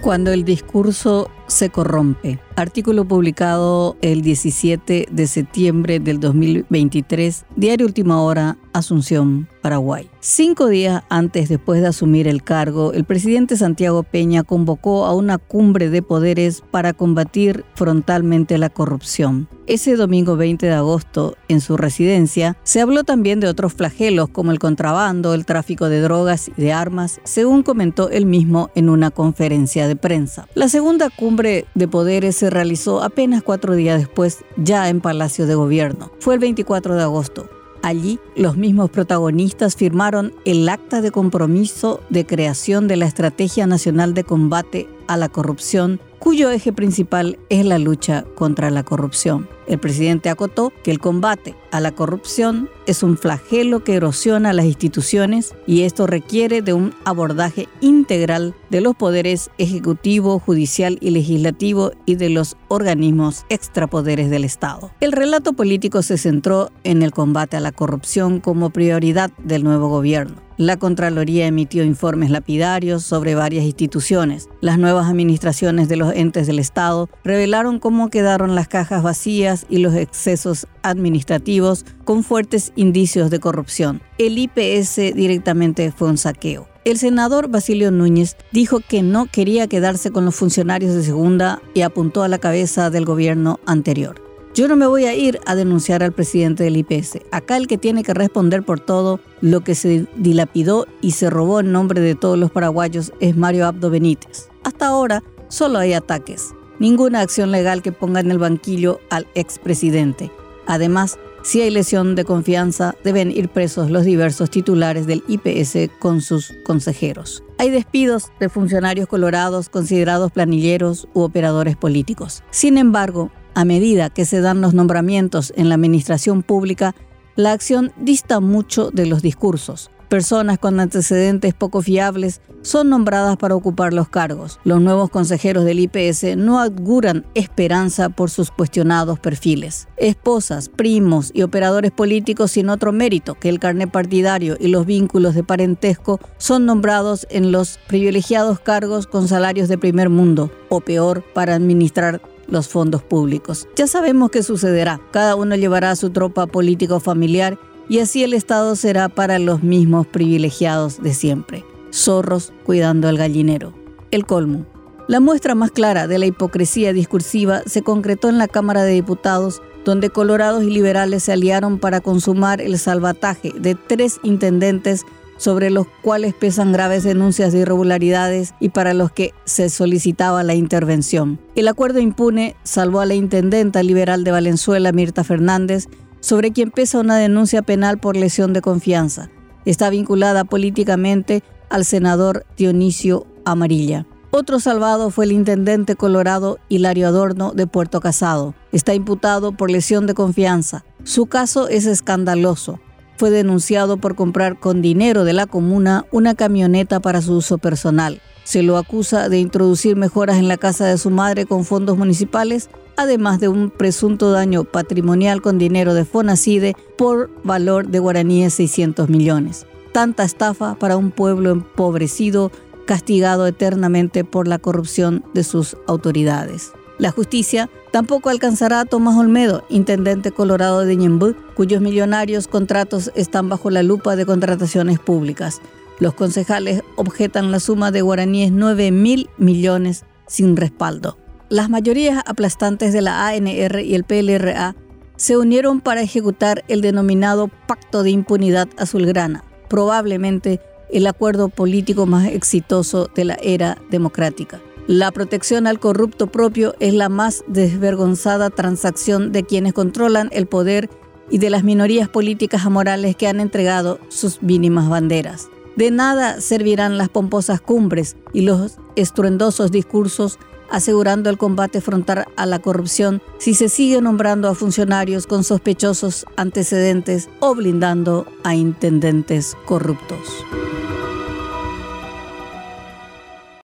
Cuando el discurso se corrompe. Artículo publicado el 17 de septiembre del 2023, Diario Última Hora, Asunción, Paraguay. Cinco días antes, después de asumir el cargo, el presidente Santiago Peña convocó a una cumbre de poderes para combatir frontalmente la corrupción. Ese domingo 20 de agosto, en su residencia, se habló también de otros flagelos como el contrabando, el tráfico de drogas y de armas, según comentó él mismo en una conferencia de prensa. La segunda cumbre de poderes se realizó apenas cuatro días después, ya en Palacio de Gobierno. Fue el 24 de agosto. Allí, los mismos protagonistas firmaron el acta de compromiso de creación de la Estrategia Nacional de Combate a la Corrupción cuyo eje principal es la lucha contra la corrupción. El presidente acotó que el combate a la corrupción es un flagelo que erosiona las instituciones y esto requiere de un abordaje integral de los poderes ejecutivo, judicial y legislativo y de los organismos extrapoderes del Estado. El relato político se centró en el combate a la corrupción como prioridad del nuevo gobierno. La Contraloría emitió informes lapidarios sobre varias instituciones. Las nuevas administraciones de los entes del Estado revelaron cómo quedaron las cajas vacías y los excesos administrativos con fuertes indicios de corrupción. El IPS directamente fue un saqueo. El senador Basilio Núñez dijo que no quería quedarse con los funcionarios de segunda y apuntó a la cabeza del gobierno anterior. Yo no me voy a ir a denunciar al presidente del IPS. Acá el que tiene que responder por todo lo que se dilapidó y se robó en nombre de todos los paraguayos es Mario Abdo Benítez. Hasta ahora solo hay ataques, ninguna acción legal que ponga en el banquillo al expresidente. Además, si hay lesión de confianza, deben ir presos los diversos titulares del IPS con sus consejeros. Hay despidos de funcionarios colorados considerados planilleros u operadores políticos. Sin embargo, a medida que se dan los nombramientos en la administración pública, la acción dista mucho de los discursos. Personas con antecedentes poco fiables son nombradas para ocupar los cargos. Los nuevos consejeros del IPS no auguran esperanza por sus cuestionados perfiles. Esposas, primos y operadores políticos sin otro mérito que el carnet partidario y los vínculos de parentesco son nombrados en los privilegiados cargos con salarios de primer mundo, o peor, para administrar los fondos públicos. Ya sabemos qué sucederá. Cada uno llevará a su tropa política o familiar y así el Estado será para los mismos privilegiados de siempre. Zorros cuidando al gallinero. El colmo. La muestra más clara de la hipocresía discursiva se concretó en la Cámara de Diputados, donde colorados y liberales se aliaron para consumar el salvataje de tres intendentes sobre los cuales pesan graves denuncias de irregularidades y para los que se solicitaba la intervención. El acuerdo impune salvó a la intendenta liberal de Valenzuela, Mirta Fernández, sobre quien pesa una denuncia penal por lesión de confianza. Está vinculada políticamente al senador Dionisio Amarilla. Otro salvado fue el intendente colorado Hilario Adorno de Puerto Casado. Está imputado por lesión de confianza. Su caso es escandaloso fue denunciado por comprar con dinero de la comuna una camioneta para su uso personal. Se lo acusa de introducir mejoras en la casa de su madre con fondos municipales, además de un presunto daño patrimonial con dinero de Fonacide por valor de guaraníes 600 millones. Tanta estafa para un pueblo empobrecido, castigado eternamente por la corrupción de sus autoridades. La justicia tampoco alcanzará a Tomás Olmedo, intendente colorado de Ñembú, cuyos millonarios contratos están bajo la lupa de contrataciones públicas. Los concejales objetan la suma de guaraníes 9 mil millones sin respaldo. Las mayorías aplastantes de la ANR y el PLRA se unieron para ejecutar el denominado Pacto de Impunidad Azulgrana, probablemente el acuerdo político más exitoso de la era democrática. La protección al corrupto propio es la más desvergonzada transacción de quienes controlan el poder y de las minorías políticas amorales que han entregado sus mínimas banderas. De nada servirán las pomposas cumbres y los estruendosos discursos asegurando el combate frontal a la corrupción si se sigue nombrando a funcionarios con sospechosos antecedentes o blindando a intendentes corruptos.